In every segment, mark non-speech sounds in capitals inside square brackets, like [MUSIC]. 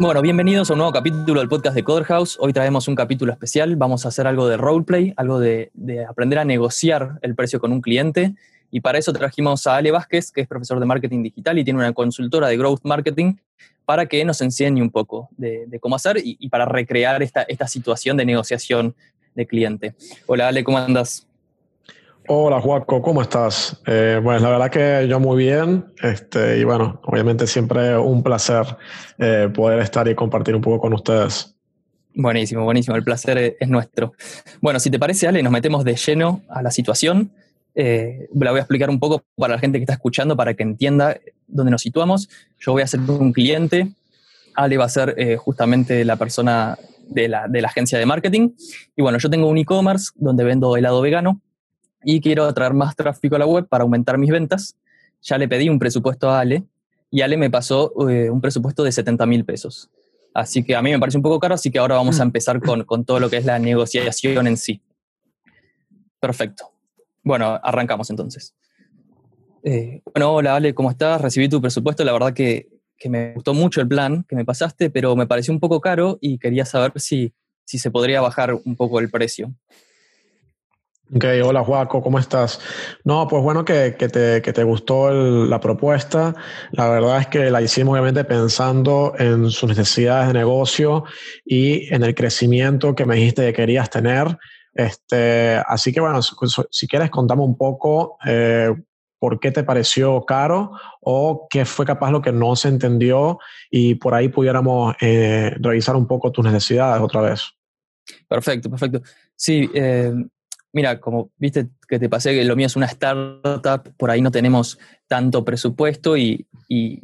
Bueno, bienvenidos a un nuevo capítulo del podcast de Coder House. Hoy traemos un capítulo especial. Vamos a hacer algo de roleplay, algo de, de, aprender a negociar el precio con un cliente. Y para eso trajimos a Ale Vázquez, que es profesor de marketing digital y tiene una consultora de growth marketing, para que nos enseñe un poco de, cómo hacer y, y, para recrear esta, esta situación de negociación de cliente. Hola Ale, ¿cómo andas? Hola Juaco, ¿cómo estás? Eh, pues la verdad que yo muy bien, este, y bueno, obviamente siempre un placer eh, poder estar y compartir un poco con ustedes. Buenísimo, buenísimo, el placer es nuestro. Bueno, si te parece, Ale, nos metemos de lleno a la situación. Eh, la voy a explicar un poco para la gente que está escuchando para que entienda dónde nos situamos. Yo voy a ser un cliente, Ale va a ser eh, justamente la persona de la, de la agencia de marketing. Y bueno, yo tengo un e-commerce donde vendo helado vegano y quiero atraer más tráfico a la web para aumentar mis ventas. Ya le pedí un presupuesto a Ale y Ale me pasó eh, un presupuesto de 70 mil pesos. Así que a mí me parece un poco caro, así que ahora vamos a mm. empezar con, con todo lo que es la negociación en sí. Perfecto. Bueno, arrancamos entonces. Eh, bueno, hola Ale, ¿cómo estás? Recibí tu presupuesto, la verdad que, que, me gustó mucho el plan que me pasaste, pero me pareció un poco caro y quería saber si, si se podría bajar un poco el precio. Ok, hola Juaco, ¿cómo estás? No, pues bueno que, te, gustó la propuesta. La verdad es que la hicimos obviamente pensando en sus necesidades de negocio y en el crecimiento que me dijiste que querías tener. Este, así que bueno, si quieres contame un poco eh, por qué te pareció caro o qué fue capaz lo que no se entendió y por ahí pudiéramos eh, revisar un poco tus necesidades otra vez. Perfecto, perfecto. Sí, eh, mira, como viste que te pasé que lo mío es una startup, por ahí no tenemos tanto presupuesto y, y,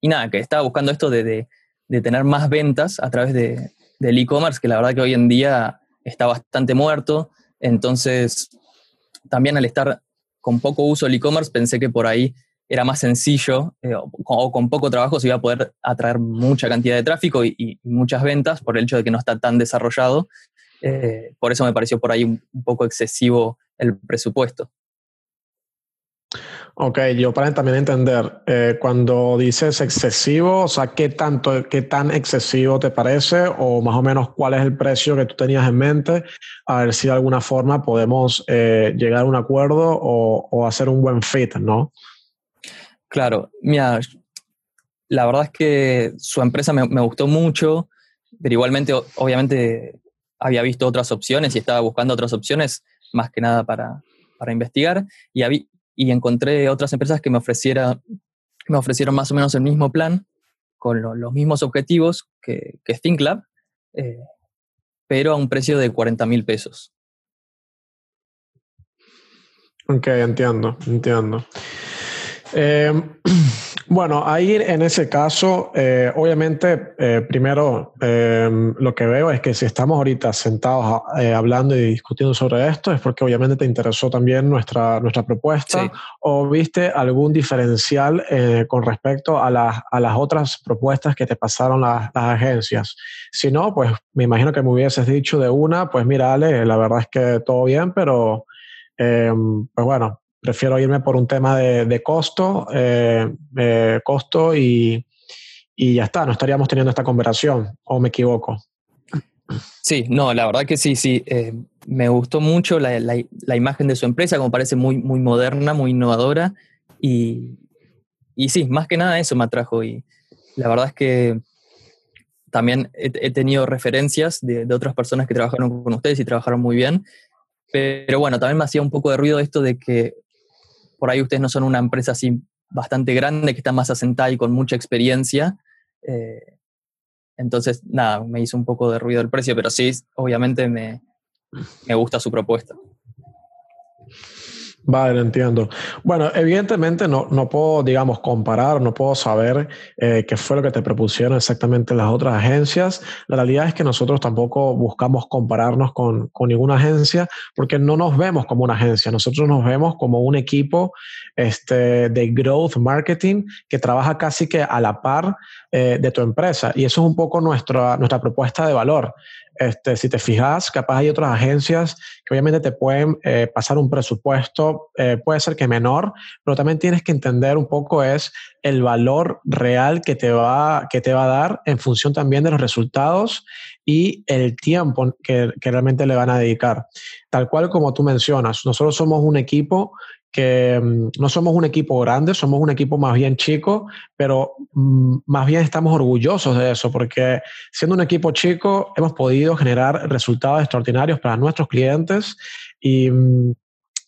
y nada, que estaba buscando esto de, de, tener más ventas a través de, del e-commerce, que la verdad que hoy en día está bastante muerto. Entonces, también al estar con poco uso del e-commerce, pensé que por ahí era más sencillo eh, o, con poco trabajo se iba a poder atraer mucha cantidad de tráfico y, muchas ventas por el hecho de que no está tan desarrollado eh, por eso me pareció por ahí un, un, poco excesivo el presupuesto. Ok, yo para también entender, eh, cuando dices excesivo, o sea, ¿qué, tanto, ¿qué tan excesivo te parece o más o menos cuál es el precio que tú tenías en mente? A ver si de alguna forma podemos eh, llegar a un acuerdo o, o, hacer un buen fit, ¿no? Claro, mira, la verdad es que su empresa me, me gustó mucho, pero igualmente, obviamente, había visto otras opciones y estaba buscando otras opciones, más que nada para, para investigar, y, habí, y encontré otras empresas que me, ofreciera, me ofrecieron más o menos el mismo plan, con lo, los mismos objetivos que, que ThinkLab, eh, pero a un precio de 40 mil pesos. Ok, entiendo, entiendo. Eh, [CLEARS THROAT] bueno, ahí en ese caso, eh, obviamente, eh, primero eh, lo que veo es que si estamos ahorita sentados eh, hablando y discutiendo sobre esto, es porque obviamente te interesó también nuestra, nuestra propuesta sí. o viste algún diferencial eh, con respecto a, la, a, las otras propuestas que te pasaron las, las agencias. Si no, pues me imagino que me hubieses dicho de una, pues mira, Ale, la verdad es que todo bien, pero pues bueno, prefiero irme por un tema de, de costo, eh, eh, costo y, y, ya está, no estaríamos teniendo esta conversación, o me equivoco. Sí, no, la verdad que sí, sí. Eh, me gustó mucho la, la, imagen de su empresa, como parece muy, muy moderna, muy innovadora. Y, y sí, más que nada eso me atrajo. Y la verdad es que también he, he tenido referencias de, de, otras personas que trabajaron con ustedes y trabajaron muy bien. Pero bueno, también me hacía un poco de ruido esto de que por ahí ustedes no son una empresa así bastante grande, que está más asentada y con mucha experiencia. Eh, entonces, nada, me hizo un poco de ruido el precio, pero sí, obviamente me, me gusta su propuesta. Vale, entiendo. Bueno, evidentemente no, no puedo, digamos, comparar, no puedo saber eh, qué fue lo que te propusieron exactamente las otras agencias. La realidad es que nosotros tampoco buscamos compararnos con, con ninguna agencia porque no nos vemos como una agencia, nosotros nos vemos como un equipo este, de growth marketing que trabaja casi que a la par eh, de tu empresa y eso es un poco nuestra, nuestra propuesta de valor. Este, si te fijas, capaz hay otras agencias que obviamente te pueden eh, pasar un presupuesto, eh, puede ser que menor, pero también tienes que entender un poco es el valor real que te va, que te va a dar en función también de los resultados y el tiempo que, que realmente le van a dedicar. Tal cual como tú mencionas, nosotros somos un equipo que mm, no somos un equipo grande, somos un equipo más bien chico, pero mm, más bien estamos orgullosos de eso, porque siendo un equipo chico hemos podido generar resultados extraordinarios para nuestros clientes y, mm,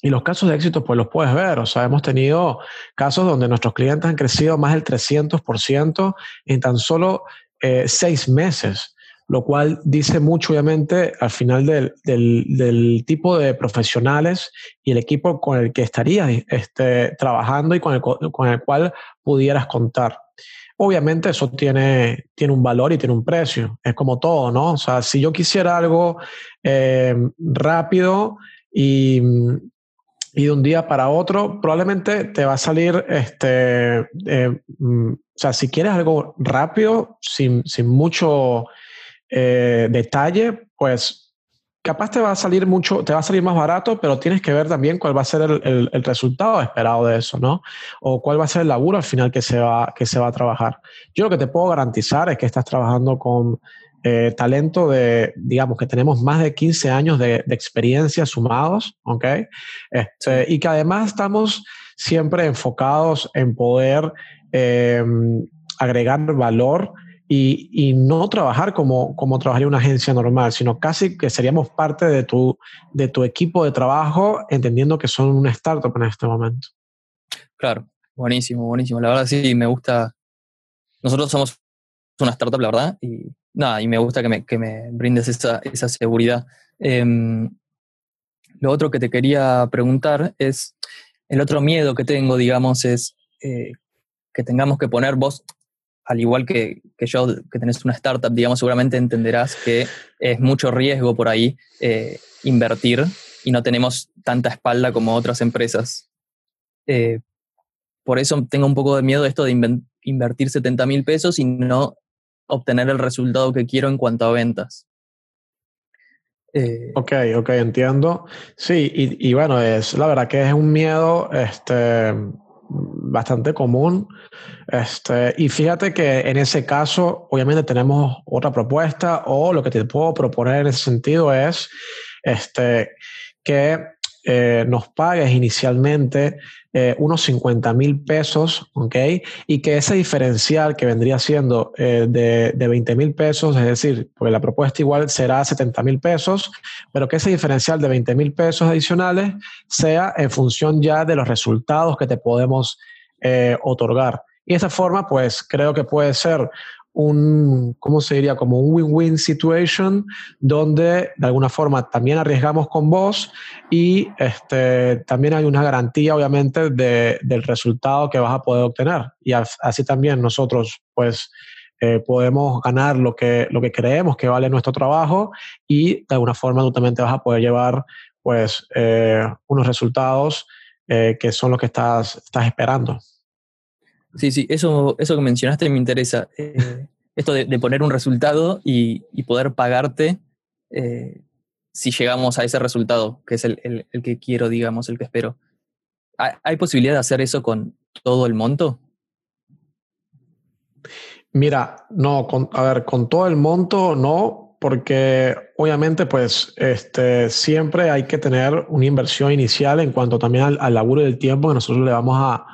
y los casos de éxito pues los puedes ver, o sea, hemos tenido casos donde nuestros clientes han crecido más del 300% en tan solo eh, seis meses lo cual dice mucho obviamente al final del, del, tipo de profesionales y el equipo con el que estarías este, trabajando y con el, con el cual pudieras contar. Obviamente eso tiene, tiene un valor y tiene un precio, es como todo, ¿no? O sea, si yo quisiera algo eh, rápido y, y, de un día para otro, probablemente te va a salir, este, eh, mm, o sea, si quieres algo rápido, sin, sin mucho eh, detalle, pues capaz te va a salir mucho, te va a salir más barato, pero tienes que ver también cuál va a ser el, el, resultado esperado de eso, ¿no? O cuál va a ser el laburo al final que se va, que se va a trabajar. Yo lo que te puedo garantizar es que estás trabajando con eh, talento de, digamos, que tenemos más de 15 años de, de experiencia sumados, ¿ok? Este, y que además estamos siempre enfocados en poder eh, agregar valor y, no trabajar como, como trabajaría una agencia normal, sino casi que seríamos parte de tu, de tu equipo de trabajo, entendiendo que son una startup en este momento. Claro, buenísimo, buenísimo. La verdad sí, me gusta. Nosotros somos una startup, la verdad, y nada, y me gusta que me, que me brindes esa, esa seguridad. Em, lo otro que te quería preguntar es, el otro miedo que tengo, digamos, es eh, que tengamos que poner vos, al igual que, yo, que tenés una startup, digamos, seguramente entenderás que es mucho riesgo por ahí eh, invertir y no tenemos tanta espalda como otras empresas. Eh, por eso tengo un poco de miedo esto de invertir 70 mil pesos y no obtener el resultado que quiero en cuanto a ventas. Eh, ok, ok, entiendo. Sí, y, y, bueno, es la verdad que es un miedo este, bastante común. Este, y fíjate que en ese caso, obviamente tenemos otra propuesta o lo que te puedo proponer en ese sentido es este, que eh, nos pagues inicialmente eh, unos 50 mil pesos, ¿ok? Y que ese diferencial que vendría siendo eh, de, de 20 mil pesos, es decir, porque la propuesta igual será 70 mil pesos, pero que ese diferencial de 20 mil pesos adicionales sea en función ya de los resultados que te podemos otorgar. Y de esa forma, pues creo que puede ser un, ¿cómo se diría? Como un win-win situation donde de alguna forma también arriesgamos con vos y este, también hay una garantía obviamente de, del resultado que vas a poder obtener. Y así también nosotros pues eh, podemos ganar lo que, lo que creemos que vale nuestro trabajo y de alguna forma tú también te vas a poder llevar pues eh, unos resultados eh, que son los que estás, estás esperando. Sí, sí, eso, eso que mencionaste me interesa. Eh, esto de, poner un resultado y, poder pagarte eh, si llegamos a ese resultado, que es el, que quiero, digamos, el que espero. ¿Hay, posibilidad de hacer eso con todo el monto? Mira, no, a ver, con todo el monto no, porque obviamente pues este, siempre hay que tener una inversión inicial en cuanto también al, al laburo del tiempo que nosotros le vamos a,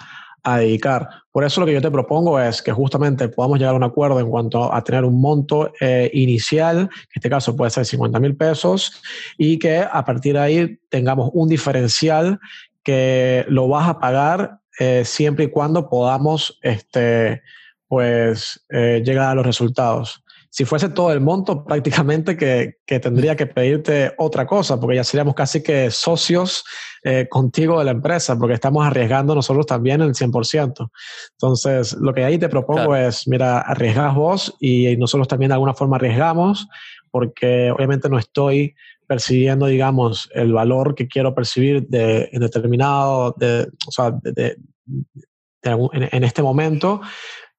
a dedicar. Por eso lo que yo te propongo es que justamente podamos llegar a un acuerdo en cuanto a tener un monto eh, inicial, que en este caso puede ser 50 mil pesos, y que a partir de ahí tengamos un diferencial que lo vas a pagar eh, siempre y cuando podamos este, pues, eh, llegar a los resultados si fuese todo el monto, [LAUGHS] prácticamente que, que, tendría que pedirte otra cosa, porque ya seríamos casi que socios eh, contigo de la empresa, porque estamos arriesgando nosotros también el 100%. Entonces, lo que ahí te propongo es, mira, arriesgas vos y nosotros también de alguna forma arriesgamos, porque obviamente no estoy percibiendo, digamos, el valor que quiero percibir de, en determinado, de, o sea, de, en, en este momento,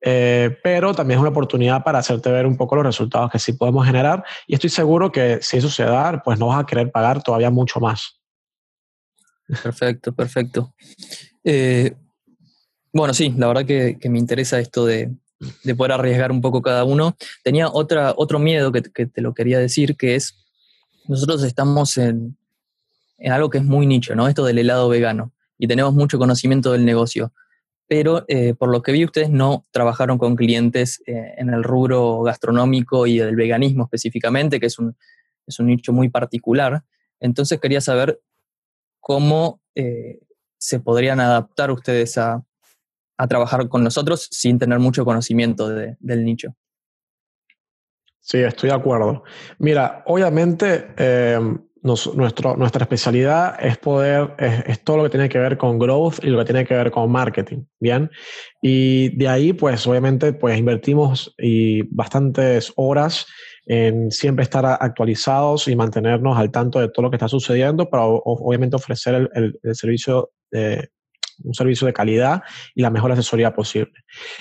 eh, pero también es una oportunidad para hacerte ver un poco los resultados que sí podemos generar y estoy seguro que si eso se da, pues no vas a querer pagar todavía mucho más. Perfecto, perfecto. Eh, bueno, sí, la verdad que, me interesa esto de, poder arriesgar un poco cada uno. Tenía otra, otro miedo que, te lo quería decir, que es, nosotros estamos en, en algo que es muy nicho, ¿no? Esto del helado vegano, y tenemos mucho conocimiento del negocio pero eh, por lo que vi ustedes no trabajaron con clientes eh, en el rubro gastronómico y del veganismo específicamente, que es un, es un nicho muy particular. Entonces quería saber cómo eh, se podrían adaptar ustedes a, a, trabajar con nosotros sin tener mucho conocimiento del nicho. Sí, estoy de acuerdo. Mira, obviamente nuestro, nuestra especialidad es poder, es, todo lo que tiene que ver con growth y lo que tiene que ver con marketing, ¿bien? Y de ahí, pues, obviamente, pues invertimos y bastantes horas en siempre estar actualizados y mantenernos al tanto de todo lo que está sucediendo para, obviamente, ofrecer el, el, servicio de, un servicio de calidad y la mejor asesoría posible.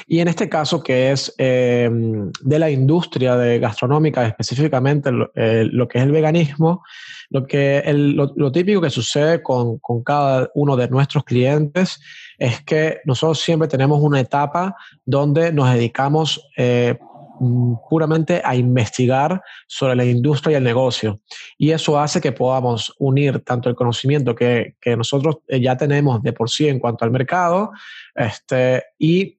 Y en este caso, que es eh, de la industria de gastronómica, específicamente eh, lo, que es el veganismo, lo, que lo, típico que sucede con, con cada uno de nuestros clientes es que nosotros siempre tenemos una etapa donde nos dedicamos eh, puramente a investigar sobre la industria y el negocio. Y eso hace que podamos unir tanto el conocimiento que, que nosotros eh, ya tenemos de por sí en cuanto al mercado este, y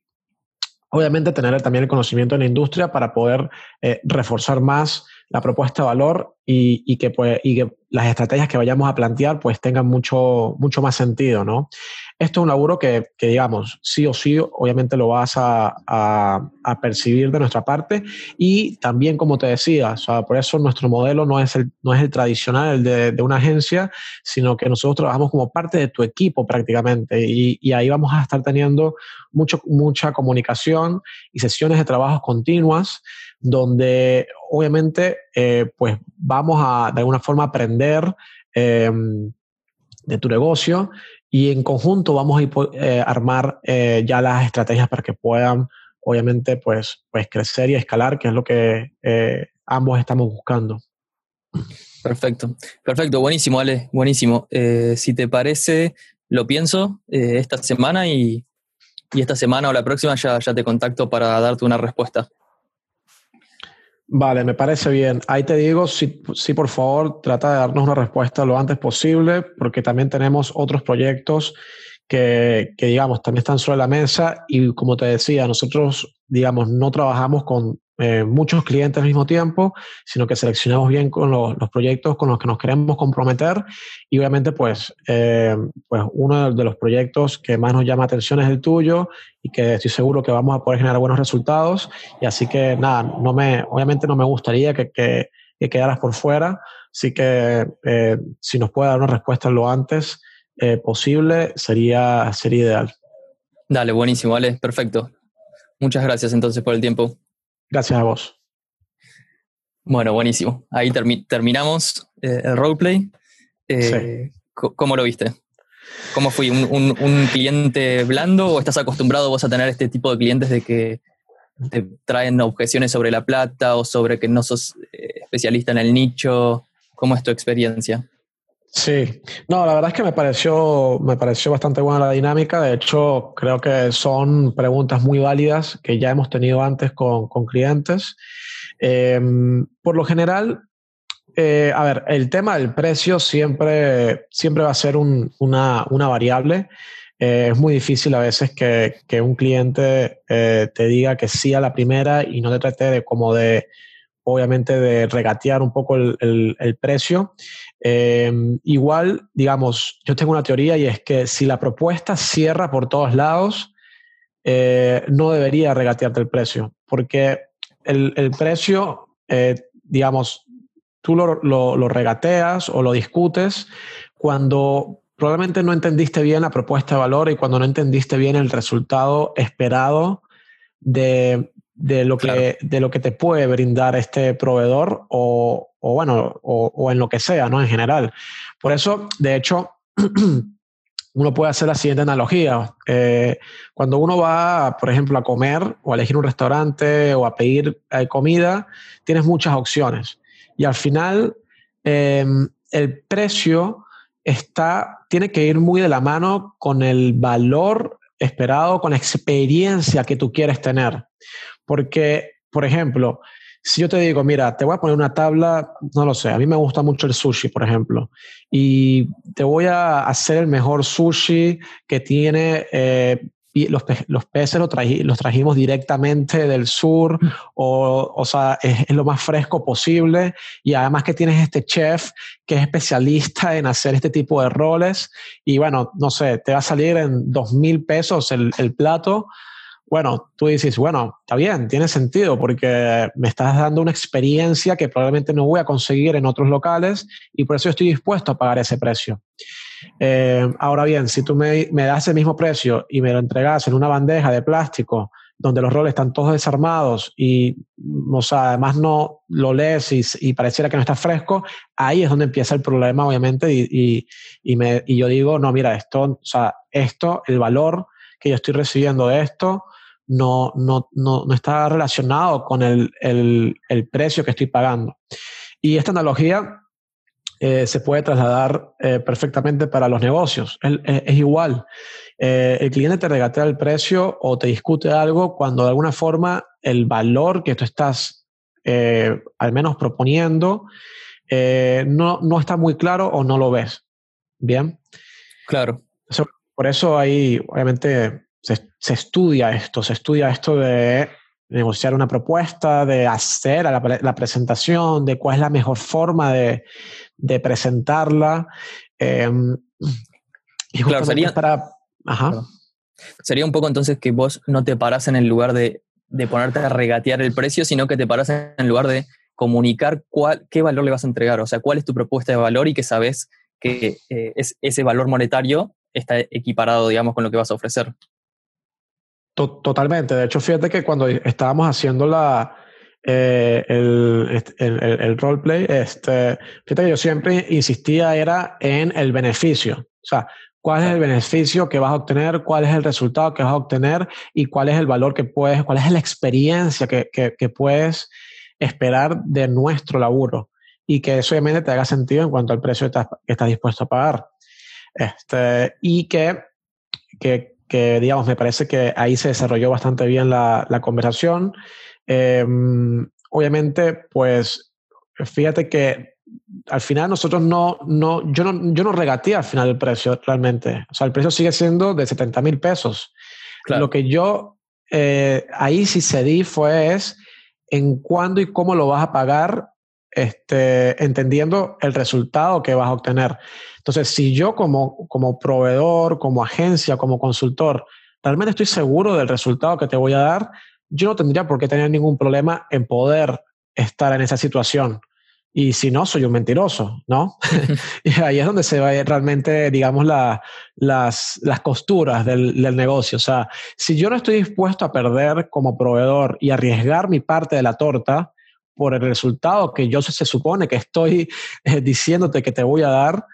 obviamente tener también el conocimiento de la industria para poder eh, reforzar más la propuesta de valor y, y, que, pues, y que las estrategias que vayamos a plantear pues tengan mucho, mucho más sentido, ¿no? Esto es un laburo que, digamos, sí o sí, obviamente lo vas a, percibir de nuestra parte y también, como te decía, por eso nuestro modelo no es el, no es el tradicional, el de, de una agencia, sino que nosotros trabajamos como parte de tu equipo prácticamente y, y ahí vamos a estar teniendo mucho, mucha comunicación y sesiones de trabajo continuas donde obviamente eh, pues vamos a de alguna forma aprender eh, de tu negocio y en conjunto vamos a eh, armar eh, ya las estrategias para que puedan obviamente pues, pues crecer y escalar, que es lo que ambos estamos buscando. Perfecto, perfecto, buenísimo, Ale, buenísimo. Si te parece, lo pienso esta semana y, y, esta semana o la próxima ya, ya te contacto para darte una respuesta. Vale, me parece bien. Ahí te digo, sí, sí, por favor, trata de darnos una respuesta lo antes posible, porque también tenemos otros proyectos que, que, digamos, también están sobre la mesa y como te decía, nosotros, digamos, no trabajamos con eh, muchos clientes al mismo tiempo, sino que seleccionamos bien con los, proyectos con los que nos queremos comprometer y obviamente pues, eh, pues uno de los proyectos que más nos llama atención es el tuyo y que estoy seguro que vamos a poder generar buenos resultados y así que nada, no me, obviamente no me gustaría que, que, que quedaras por fuera, así que eh, si nos puede dar una respuesta lo antes posible sería, sería ideal. Dale, buenísimo, vale, perfecto. Muchas gracias entonces por el tiempo. Gracias a vos. Bueno, buenísimo. Ahí termi terminamos eh, el roleplay. Eh, sí. ¿Cómo lo viste? ¿Cómo fui? ¿Un, un, ¿Un, cliente blando o estás acostumbrado vos a tener este tipo de clientes de que te traen objeciones sobre la plata o sobre que no sos eh, especialista en el nicho? ¿Cómo es tu experiencia? Sí, no, la verdad es que me pareció, me pareció bastante buena la dinámica. De hecho, creo que son preguntas muy válidas que ya hemos tenido antes con, con clientes. Eh, por lo general, eh, a ver, el tema del precio siempre, siempre va a ser un, una, una, variable. Eh, es muy difícil a veces que, que un cliente eh, te diga que sí a la primera y no te trate de como de, obviamente, de regatear un poco el, el, precio. Eh, igual, digamos, yo tengo una teoría y es que si la propuesta cierra por todos lados, eh, no debería regatearte el precio, porque el, el precio, eh, digamos, tú lo, lo, lo, regateas o lo discutes cuando probablemente no entendiste bien la propuesta de valor y cuando no entendiste bien el resultado esperado de, de lo, claro. que, de lo que te puede brindar este proveedor o, o bueno, o, o, en lo que sea, ¿no? En general. Por eso, de hecho, [CLEARS THROAT] uno puede hacer la siguiente analogía. Eh, cuando uno va, por ejemplo, a comer o a elegir un restaurante o a pedir eh, comida, tienes muchas opciones. Y al final, em, el precio está, tiene que ir muy de la mano con el valor esperado, con la experiencia que tú quieres tener. Porque, por ejemplo, si yo te digo, mira, te voy a poner una tabla, no lo sé, a mí me gusta mucho el sushi, por ejemplo, y te voy a hacer el mejor sushi que tiene, eh, los, los, peces los, los, trajimos directamente del sur, o, o sea, es, lo más fresco posible, y además que tienes este chef que es especialista en hacer este tipo de roles, y bueno, no sé, te va a salir en dos mil pesos el, el plato, bueno, tú dices, bueno, está bien, tiene sentido porque me estás dando una experiencia que probablemente no voy a conseguir en otros locales y por eso estoy dispuesto a pagar ese precio. Eh, ahora bien, si tú me, das el mismo precio y me lo entregas en una bandeja de plástico donde los roles están todos desarmados y, o sea, además no lo lees y, pareciera que no está fresco, ahí es donde empieza el problema, obviamente, y, y, me, y yo digo, no, mira, esto, o sea, esto, el valor que yo estoy recibiendo de esto, no, no, no, no está relacionado con el, el, el, precio que estoy pagando. Y esta analogía eh, se puede trasladar eh, perfectamente para los negocios. Es, es, igual. Eh, el cliente te regatea el precio o te discute algo cuando de alguna forma el valor que tú estás al menos proponiendo no, no está muy claro o no lo ves. Bien. Claro. por eso hay, obviamente, se, estudia esto, se estudia esto de negociar una propuesta, de hacer la, presentación, de cuál es la mejor forma de, presentarla. Em, y claro, sería, para, sería un poco entonces que vos no te paras en el lugar de, ponerte a regatear el precio, sino que te paras en el lugar de comunicar cuál, qué valor le vas a entregar, o sea, cuál es tu propuesta de valor y que sabes que eh, es, ese valor monetario está equiparado, digamos, con lo que vas a ofrecer. Totalmente. De hecho, fíjate que cuando estábamos haciendo la, eh, el, el, el, roleplay, este, fíjate que yo siempre insistía era en el beneficio. O sea, cuál es el beneficio que vas a obtener, cuál es el resultado que vas a obtener y cuál es el valor que puedes, cuál es la experiencia que, que, que puedes esperar de nuestro laburo y que eso obviamente te haga sentido en cuanto al precio que estás, dispuesto a pagar. Este, y que, que que digamos, me parece que ahí se desarrolló bastante bien la, la conversación. Em, obviamente, pues fíjate que al final nosotros no, no, yo no, yo no regateé al final el precio realmente. O sea, el precio sigue siendo de 70 mil pesos. Lo que yo eh, ahí sí cedí fue es en cuándo y cómo lo vas a pagar este, entendiendo el resultado que vas a obtener. Entonces, si yo como, como proveedor, como agencia, como consultor, realmente estoy seguro del resultado que te voy a dar, yo no tendría por qué tener ningún problema en poder estar en esa situación. Y si no, soy un mentiroso, ¿no? [LAUGHS] y ahí es donde se va realmente, digamos, la, las, las costuras del, del, negocio. O sea, si yo no estoy dispuesto a perder como proveedor y arriesgar mi parte de la torta, por el resultado que yo se, supone que estoy eh, diciéndote que te voy a dar,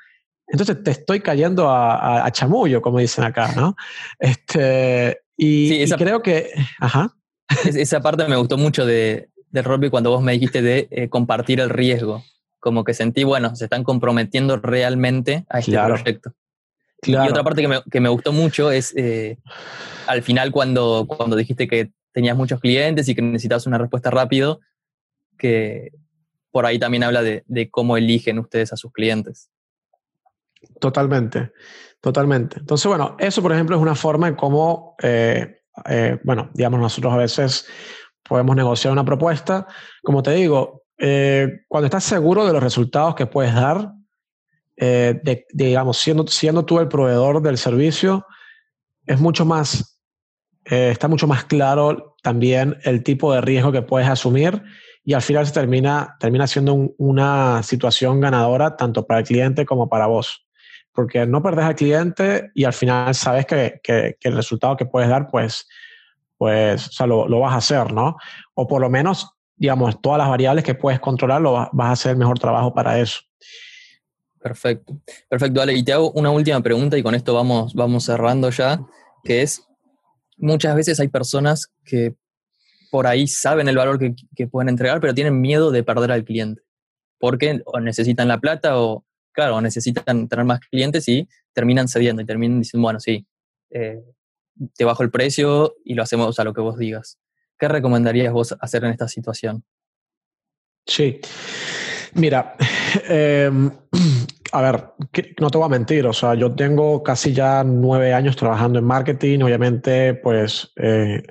entonces te estoy cayendo a, chamullo, como dicen acá, ¿no? Este, y, creo que... Ajá. Esa parte me gustó mucho de, de Robbie cuando vos me dijiste de eh, compartir el riesgo. Como que sentí, bueno, se están comprometiendo realmente a este proyecto. Y otra parte que me, que me gustó mucho es eh, al final cuando, cuando dijiste que tenías muchos clientes y que necesitabas una respuesta rápido, que por ahí también habla de, cómo eligen ustedes a sus clientes. Totalmente, totalmente. Entonces, bueno, eso por ejemplo es una forma en cómo, eh, eh, bueno, digamos, nosotros a veces podemos negociar una propuesta. Como te digo, eh, cuando estás seguro de los resultados que puedes dar, digamos, siendo, siendo tú el proveedor del servicio, es mucho más, está mucho más claro también el tipo de riesgo que puedes asumir y al final se termina, termina siendo una situación ganadora tanto para el cliente como para vos. Porque no perdes al cliente y al final sabes que, que, el resultado que puedes dar, pues, pues o sea, lo, lo, vas a hacer, ¿no? O por lo menos, digamos, todas las variables que puedes controlar, lo vas, a hacer el mejor trabajo para eso. Perfecto, perfecto, Ale. Y te hago una última pregunta y con esto vamos, vamos cerrando ya, que es, muchas veces hay personas que por ahí saben el valor que, pueden entregar, pero tienen miedo de perder al cliente, porque o necesitan la plata o, claro, necesitan tener más clientes y terminan cediendo y terminan diciendo, bueno, sí, eh, te bajo el precio y lo hacemos a lo que vos digas. ¿Qué recomendarías vos hacer en esta situación? Sí. Mira, [SIGHS] em, [CLEARS THROAT] a ver, no te voy a mentir, o sea, yo tengo casi ya nueve años trabajando en marketing, obviamente, pues eh,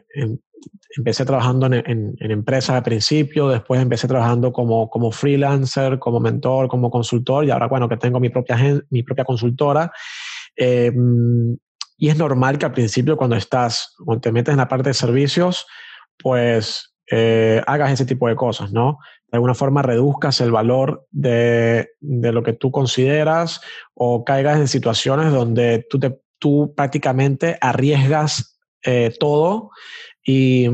empecé trabajando en, empresas al principio, después empecé trabajando como, como freelancer, como mentor, como consultor, y ahora, bueno, que tengo mi propia, mi propia consultora. Em, y es normal que al principio, cuando estás, cuando te metes en la parte de servicios, pues eh, hagas ese tipo de cosas, ¿no? De alguna forma reduzcas el valor de, de, lo que tú consideras o caigas en situaciones donde tú, te, tú prácticamente arriesgas eh, todo y,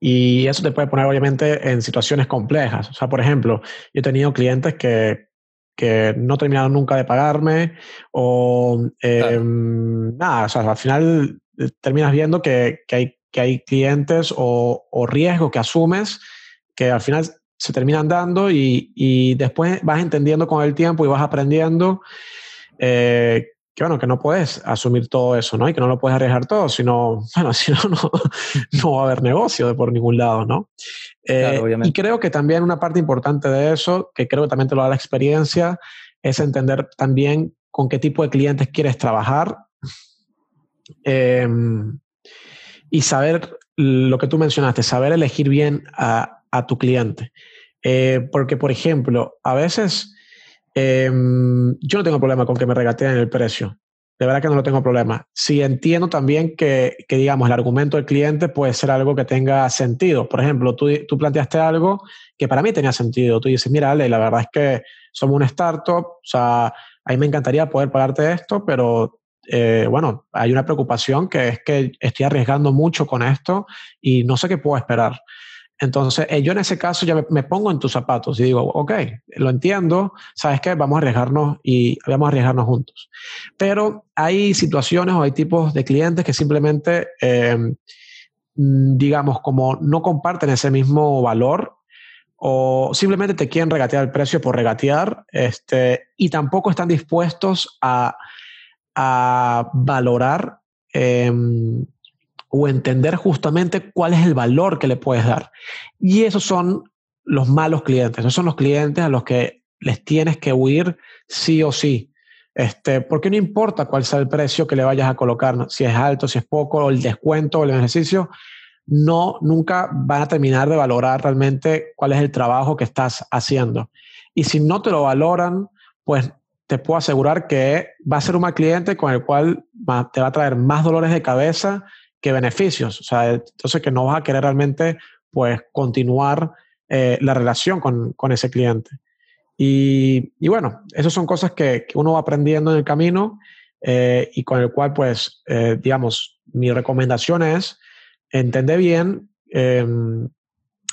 y eso te puede poner obviamente en situaciones complejas. O sea, por ejemplo, yo he tenido clientes que, que no terminaron nunca de pagarme o em, nada, o sea, al final eh, terminas viendo que, que hay que hay clientes o, o riesgos que asumes que al final se terminan dando y, y, después vas entendiendo con el tiempo y vas aprendiendo eh, que, bueno, que no puedes asumir todo eso, ¿no? Y que no lo puedes arriesgar todo, sino, [LAUGHS] bueno, si no, no, va a haber negocio de por ningún lado, ¿no? Eh, y creo que también una parte importante de eso, que creo que también te lo da la experiencia, es entender también con qué tipo de clientes quieres trabajar. Eh, y saber lo que tú mencionaste, saber elegir bien a, tu cliente. Eh, porque, por ejemplo, a veces em, yo no tengo problema con que me regateen el precio. De verdad que no lo tengo problema. Si entiendo también que, digamos, el argumento del cliente puede ser algo que tenga sentido. Por ejemplo, tú, tú planteaste algo que para mí tenía sentido. Tú dices, mira, Ale, la verdad es que somos una startup, o sea, a mí me encantaría poder pagarte esto, pero eh, bueno, hay una preocupación que es que estoy arriesgando mucho con esto y no sé qué puedo esperar. Entonces, eh, yo en ese caso ya me, pongo en tus zapatos y digo, ok, lo entiendo, ¿sabes qué? Vamos a arriesgarnos y vamos a arriesgarnos juntos. Pero hay situaciones o hay tipos de clientes que simplemente, em, digamos, como no comparten ese mismo valor o simplemente te quieren regatear el precio por regatear este, y tampoco están dispuestos a a valorar em, o entender justamente cuál es el valor que le puedes dar. Y esos son los malos clientes, esos son los clientes a los que les tienes que huir sí o sí. Este, porque no importa cuál sea el precio que le vayas a colocar, si es alto, si es poco, el descuento, el ejercicio, no, nunca van a terminar de valorar realmente cuál es el trabajo que estás haciendo. Y si no te lo valoran, pues te puedo asegurar que va a ser un mal cliente con el cual te va a traer más dolores de cabeza que beneficios. O sea, entonces que no vas a querer realmente pues continuar eh, la relación con, con, ese cliente. Y, y, bueno, esas son cosas que, uno va aprendiendo en el camino eh, y con el cual pues, eh, digamos, mi recomendación es entender bien em,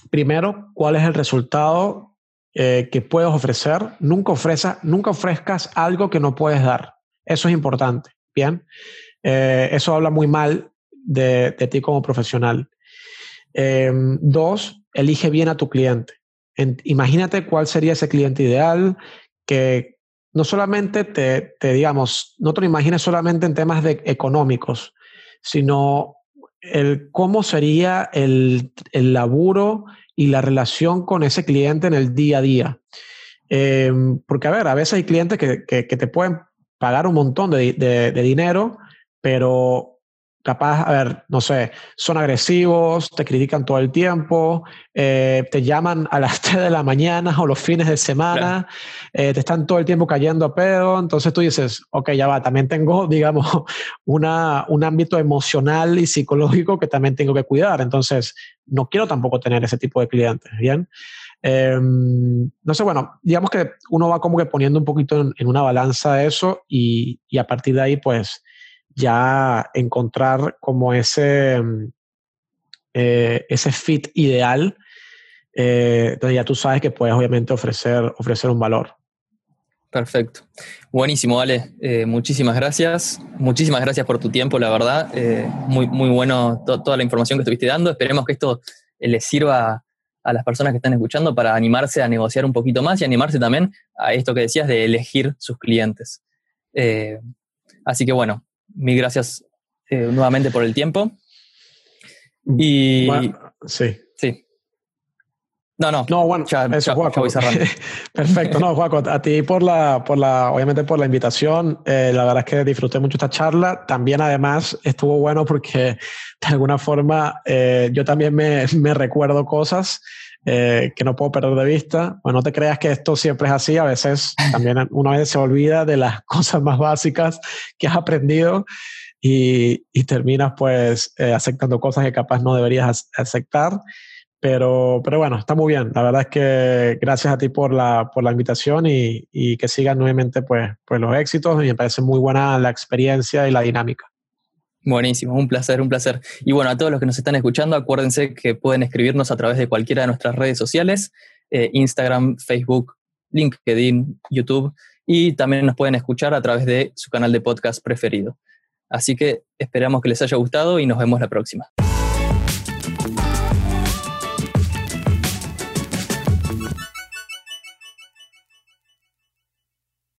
primero cuál es el resultado eh, que puedes ofrecer, nunca, ofreza, nunca ofrezcas algo que no puedes dar. Eso es importante, ¿bien? Eso habla muy mal de, ti como profesional. Em, dos, elige bien a tu cliente. imagínate cuál sería ese cliente ideal que no solamente te, digamos, no te lo imagines solamente en temas de económicos, sino el cómo sería el, el laburo y la relación con ese cliente en el día a día. Eh, porque, a ver, a veces hay clientes que, que, te pueden pagar un montón de, de, dinero, pero capaz, a ver, no sé, son agresivos, te critican todo el tiempo, eh, te llaman a las [LAUGHS] 3 de la mañana o los fines de semana, eh, te están todo el tiempo cayendo a pedo, entonces tú dices, ok, ya va, también tengo, [LAUGHS] digamos, una, un ámbito emocional y psicológico que también tengo que cuidar, entonces no quiero tampoco tener ese tipo de clientes, ¿bien? Em, no sé, bueno, digamos que uno va como que poniendo un poquito en, una balanza eso y, y a partir de ahí, pues, ya encontrar como ese, mm, eh, ese fit ideal, eh, donde ya tú sabes que puedes obviamente ofrecer, ofrecer un valor. Perfecto. Buenísimo, Ale. Eh, muchísimas gracias. Muchísimas gracias por tu tiempo, la verdad. Eh, muy, muy bueno toda la información que estuviste dando. Esperemos que esto eh, les sirva a las personas que están escuchando para animarse a negociar un poquito más y animarse también a esto que decías de elegir sus clientes. así que bueno, mil gracias nuevamente por el tiempo. Y sí. No, no. No, bueno, eso, [LAUGHS] Perfecto. No, Juaco, a ti por la, por la, obviamente por la invitación. Eh, la verdad es que disfruté mucho esta charla. También, además, estuvo bueno porque de alguna forma eh, yo también me, me recuerdo cosas eh, que no puedo perder de vista. Bueno, no te creas que esto siempre es así. A veces [LAUGHS] también uno vez se olvida de las [LAUGHS] cosas más básicas que has aprendido y, y terminas pues aceptando cosas que capaz no deberías aceptar. Pero, pero bueno, está muy bien. La verdad es que gracias a ti por la, por la invitación y, y que sigan nuevamente pues, pues los éxitos. Y me parece muy buena la experiencia y la dinámica. Buenísimo, un placer, un placer. Y bueno, a todos los que nos están escuchando, acuérdense que pueden escribirnos a través de cualquiera de nuestras redes sociales, eh, Instagram, Facebook, LinkedIn, YouTube, y también nos pueden escuchar a través de su canal de podcast preferido. Así que esperamos que les haya gustado y nos vemos la próxima.